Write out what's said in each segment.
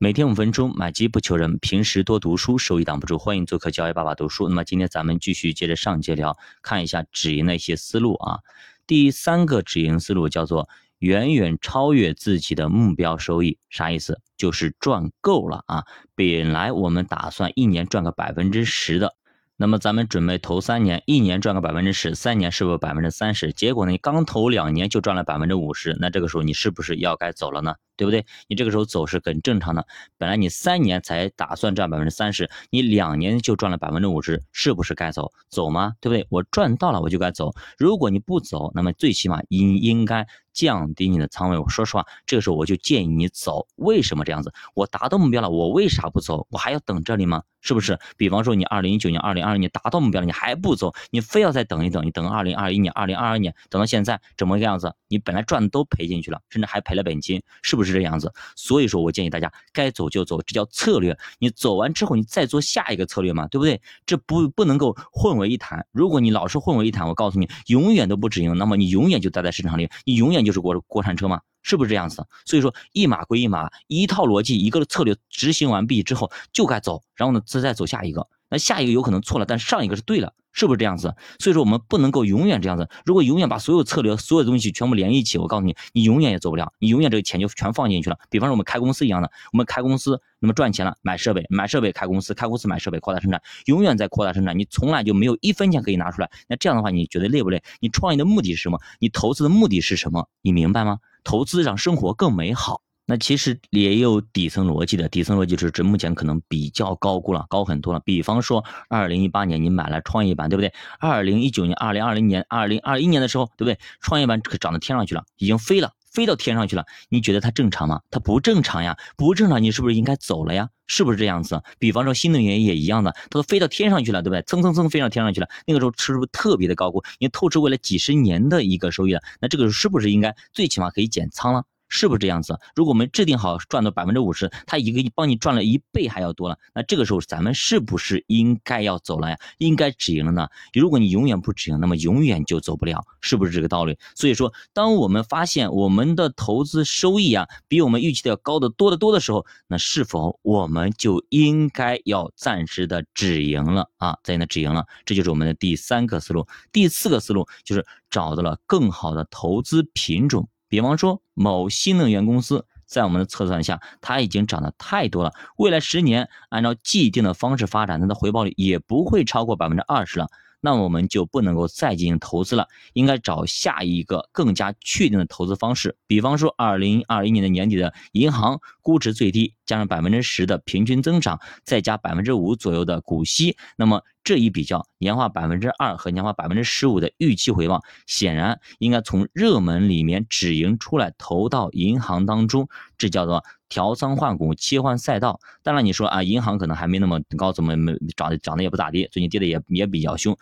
每天五分钟，买基不求人，平时多读书，收益挡不住。欢迎做客教育爸爸读书。那么今天咱们继续接着上节聊，看一下止盈的一些思路啊。第三个止盈思路叫做远远超越自己的目标收益，啥意思？就是赚够了啊。本来我们打算一年赚个百分之十的。那么咱们准备投三年，一年赚个百分之十，三年是不是百分之三十？结果呢，你刚投两年就赚了百分之五十，那这个时候你是不是要该走了呢？对不对？你这个时候走是很正常的。本来你三年才打算赚百分之三十，你两年就赚了百分之五十，是不是该走？走吗？对不对？我赚到了我就该走。如果你不走，那么最起码应应该降低你的仓位。我说实话，这个时候我就建议你走。为什么这样子？我达到目标了，我为啥不走？我还要等这里吗？是不是？比方说你二零一九年、二零二二年达到目标了，你还不走，你非要再等一等，你等二零二一年、二零二二年，等到现在怎么个样子？你本来赚的都赔进去了，甚至还赔了本金，是不是是这样子？所以说我建议大家该走就走，这叫策略。你走完之后，你再做下一个策略嘛，对不对？这不不能够混为一谈。如果你老是混为一谈，我告诉你，永远都不止盈，那么你永远就待在市场里，你永远就是过过山车嘛，是不是这样子？所以说一码归一码，一套逻辑一个策略执行完毕之后就该走，然后呢再再走下一个。那下一个有可能错了，但上一个是对了。是不是这样子？所以说我们不能够永远这样子。如果永远把所有策略、所有东西全部连一起，我告诉你，你永远也走不了。你永远这个钱就全放进去了。比方说我们开公司一样的，我们开公司，那么赚钱了，买设备，买设备开公司，开公司买设备，扩大生产，永远在扩大生产，你从来就没有一分钱可以拿出来。那这样的话，你觉得累不累？你创业的目的是什么？你投资的目的是什么？你明白吗？投资让生活更美好。那其实也有底层逻辑的，底层逻辑是指目前可能比较高估了，高很多了。比方说，二零一八年你买了创业板，对不对？二零一九年、二零二零年、二零二一年的时候，对不对？创业板涨到天上去了，已经飞了，飞到天上去了。你觉得它正常吗？它不正常呀，不正常，你是不是应该走了呀？是不是这样子？比方说新能源也一样的，它都飞到天上去了，对不对？蹭蹭蹭飞上天上去了，那个时候是不是特别的高估？你透支未来几十年的一个收益了，那这个时候是不是应该最起码可以减仓了？是不是这样子？如果我们制定好赚到百分之五十，他一个帮你赚了一倍还要多了，那这个时候咱们是不是应该要走了呀？应该止盈了呢？如果你永远不止盈，那么永远就走不了，是不是这个道理？所以说，当我们发现我们的投资收益啊比我们预期的要高得多得多的时候，那是否我们就应该要暂时的止盈了啊？暂时的止盈了，这就是我们的第三个思路。第四个思路就是找到了更好的投资品种。比方说，某新能源公司在我们的测算下，它已经涨得太多了。未来十年，按照既定的方式发展，它的回报率也不会超过百分之二十了。那我们就不能够再进行投资了，应该找下一个更加确定的投资方式。比方说，二零二一年的年底的银行估值最低，加上百分之十的平均增长，再加百分之五左右的股息，那么这一比较，年化百分之二和年化百分之十五的预期回报，显然应该从热门里面止盈出来，投到银行当中，这叫做。调仓换股，切换赛道。当然，你说啊，银行可能还没那么高，怎么没涨涨的也不咋地，最近跌的也也比较凶。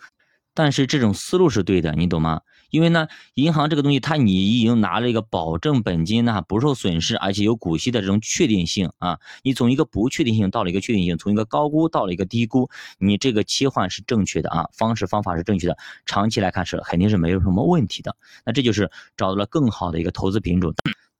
但是这种思路是对的，你懂吗？因为呢，银行这个东西，它你已经拿了一个保证本金呢不受损失，而且有股息的这种确定性啊。你从一个不确定性到了一个确定性，从一个高估到了一个低估，你这个切换是正确的啊，方式方法是正确的，长期来看是肯定是没有什么问题的。那这就是找到了更好的一个投资品种。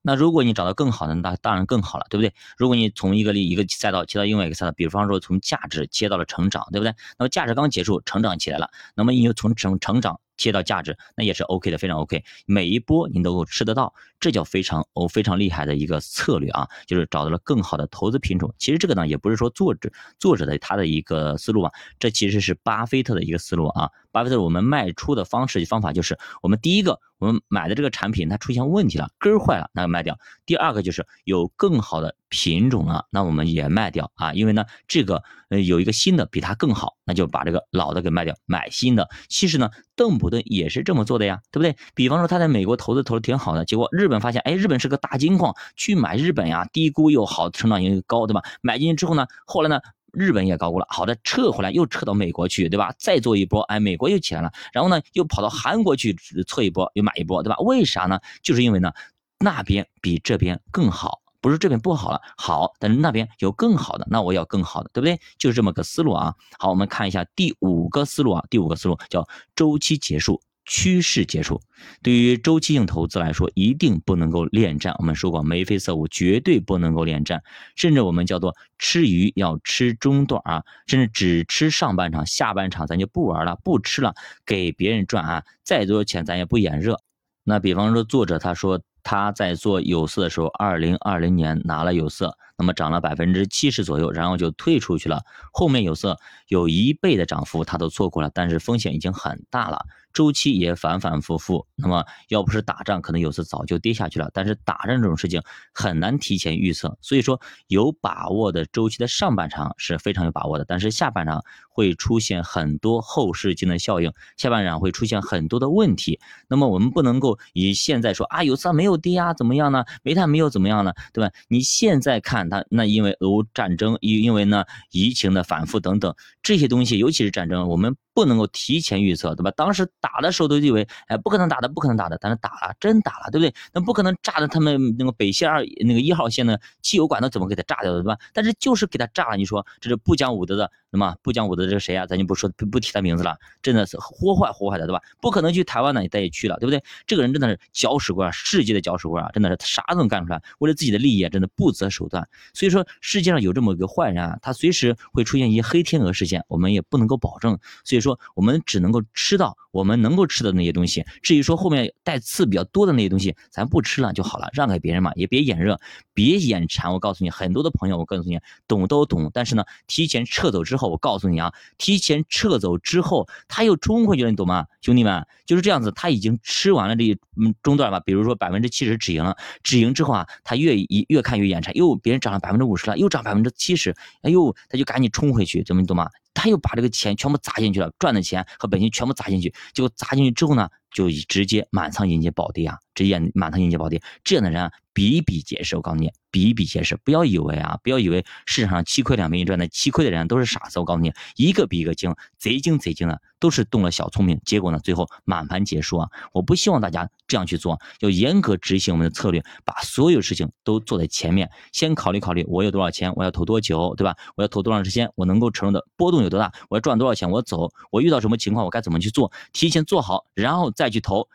那如果你找到更好的，那当然更好了，对不对？如果你从一个一个赛道切到另外一个赛道，比方说从价值切到了成长，对不对？那么价值刚结束，成长起来了，那么你就从成成长。切到价值，那也是 OK 的，非常 OK。每一波你都够吃得到，这叫非常哦非常厉害的一个策略啊，就是找到了更好的投资品种。其实这个呢，也不是说作者作者的他的一个思路啊，这其实是巴菲特的一个思路啊。巴菲特我们卖出的方式方法就是，我们第一个我们买的这个产品它出现问题了，根坏了，那就卖掉。第二个就是有更好的品种了，那我们也卖掉啊，因为呢这个呃有一个新的比它更好，那就把这个老的给卖掉，买新的。其实呢，邓普。顿，也是这么做的呀，对不对？比方说他在美国投资投的挺好的，结果日本发现，哎，日本是个大金矿，去买日本呀，低估又好，成长性高，对吧？买进去之后呢，后来呢，日本也高估了，好的，撤回来又撤到美国去，对吧？再做一波，哎，美国又起来了，然后呢，又跑到韩国去测一波，又买一波，对吧？为啥呢？就是因为呢，那边比这边更好。不是这边不好了，好，但是那边有更好的，那我要更好的，对不对？就是这么个思路啊。好，我们看一下第五个思路啊，第五个思路叫周期结束，趋势结束。对于周期性投资来说，一定不能够恋战。我们说过，眉飞色舞，绝对不能够恋战。甚至我们叫做吃鱼要吃中段啊，甚至只吃上半场，下半场咱就不玩了，不吃了，给别人赚啊，再多钱咱也不眼热。那比方说，作者他说他在做有色的时候，二零二零年拿了有色，那么涨了百分之七十左右，然后就退出去了。后面有色有一倍的涨幅，他都错过了，但是风险已经很大了。周期也反反复复，那么要不是打仗，可能有次早就跌下去了。但是打仗这种事情很难提前预测，所以说有把握的周期的上半场是非常有把握的，但是下半场会出现很多后视镜的效应，下半场会出现很多的问题。那么我们不能够以现在说啊有色没有跌啊怎么样呢？煤炭没有怎么样呢？对吧？你现在看它，那因为俄乌战争，因因为呢疫情的反复等等这些东西，尤其是战争，我们。不能够提前预测，对吧？当时打的时候都以为，哎，不可能打的，不可能打的，但是打了，真打了，对不对？那不可能炸的，他们那个北线二那个一号线的汽油管道怎么给它炸掉的，对吧？但是就是给它炸了，你说这是不讲武德的，那么不讲武德的这个谁啊？咱就不说不不提他名字了，真的是祸坏祸坏的，对吧？不可能去台湾呢，他也去了，对不对？这个人真的是搅屎棍啊，世界的搅屎棍啊！真的是啥都能干出来，为了自己的利益啊，真的不择手段。所以说世界上有这么一个坏人啊，他随时会出现一些黑天鹅事件，我们也不能够保证。所以说我们只。能够吃到我们能够吃的那些东西，至于说后面带刺比较多的那些东西，咱不吃了就好了，让给别人嘛，也别眼热，别眼馋。我告诉你，很多的朋友，我告诉你，懂都懂，但是呢，提前撤走之后，我告诉你啊，提前撤走之后，他又冲回去了，你懂吗，兄弟们？就是这样子，他已经吃完了这嗯中段吧，比如说百分之七十止盈了，止盈之后啊，他越一越看越眼馋，又别人涨了百分之五十了，又涨百分之七十，哎呦，他就赶紧冲回去，怎么你懂吗？他又把这个钱全部砸进去了，赚的钱和本金全部砸进去，结果砸进去之后呢，就直接满仓迎接暴跌啊！直接满仓迎接暴跌，这样的人比比皆是。我告诉你，比比皆是。不要以为啊，不要以为市场上七亏两没赚的，七亏的人都是傻子。我告诉你，一个比一个精，贼精贼精的，都是动了小聪明，结果呢，最后满盘皆输啊！我不希望大家这样去做，要严格执行我们的策略，把所有事情都做在前面，先考虑考虑我有多少钱，我要投多久，对吧？我要投多长时间，我能够承受的波动有多大？我要赚多少钱？我走，我遇到什么情况，我该怎么去做？提前做好，然后再去投。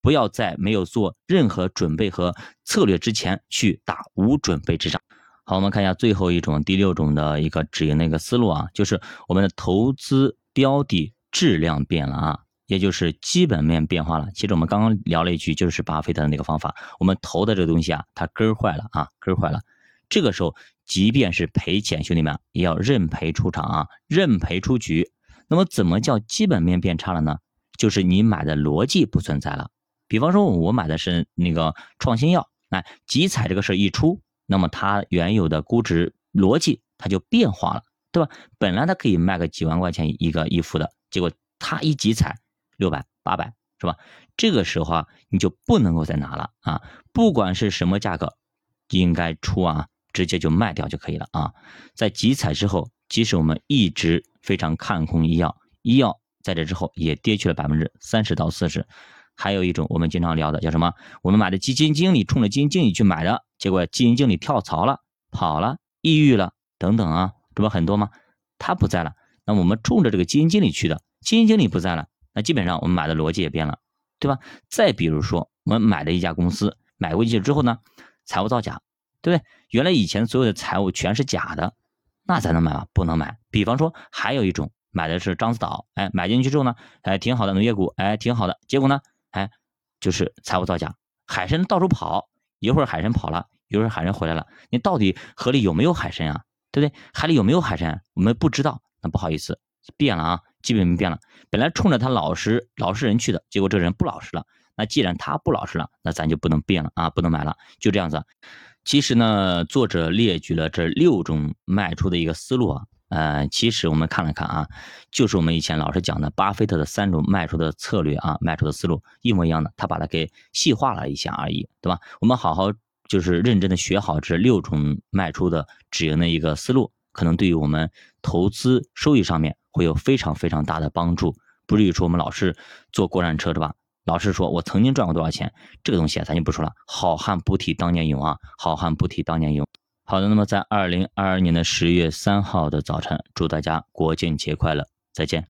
不要在没有做任何准备和策略之前去打无准备之仗。好，我们看一下最后一种第六种的一个止盈的一个思路啊，就是我们的投资标的质量变了啊，也就是基本面变化了。其实我们刚刚聊了一句，就是巴菲特的那个方法，我们投的这个东西啊，它根儿坏了啊，根儿坏了。这个时候，即便是赔钱，兄弟们也要认赔出场啊，认赔出局。那么，怎么叫基本面变差了呢？就是你买的逻辑不存在了。比方说，我买的是那个创新药，哎，集采这个事一出，那么它原有的估值逻辑它就变化了，对吧？本来它可以卖个几万块钱一个一副的，结果它一集采六百八百，是吧？这个时候啊，你就不能够再拿了啊！不管是什么价格，应该出啊，直接就卖掉就可以了啊！在集采之后，即使我们一直非常看空医药，医药在这之后也跌去了百分之三十到四十。还有一种我们经常聊的叫什么？我们买的基金经理冲着基金经理去买的，结果基金经理跳槽了、跑了、抑郁了等等啊，这不很多吗？他不在了，那我们冲着这个基金经理去的，基金经理不在了，那基本上我们买的逻辑也变了，对吧？再比如说，我们买的一家公司，买过去之后呢，财务造假，对不对？原来以前所有的财务全是假的，那咱能买吗？不能买。比方说，还有一种买的是獐子岛，哎，买进去之后呢，哎，挺好的农业股，哎，挺好的，结果呢？哎，就是财务造假，海参到处跑，一会儿海参跑了，一会儿海参回来了，你到底河里有没有海参啊？对不对？海里有没有海参？我们不知道，那不好意思，变了啊，基本面变了。本来冲着他老实老实人去的，结果这人不老实了。那既然他不老实了，那咱就不能变了啊，不能买了，就这样子。其实呢，作者列举了这六种卖出的一个思路啊。呃，其实我们看了看啊，就是我们以前老师讲的巴菲特的三种卖出的策略啊，卖出的思路一模一样的，他把它给细化了一下而已，对吧？我们好好就是认真的学好这六种卖出的止盈的一个思路，可能对于我们投资收益上面会有非常非常大的帮助。不至于说我们老是坐过山车，是吧？老师说我曾经赚过多少钱，这个东西啊，咱就不说了。好汉不提当年勇啊，好汉不提当年勇。好的，那么在二零二二年的十月三号的早晨，祝大家国庆节快乐，再见。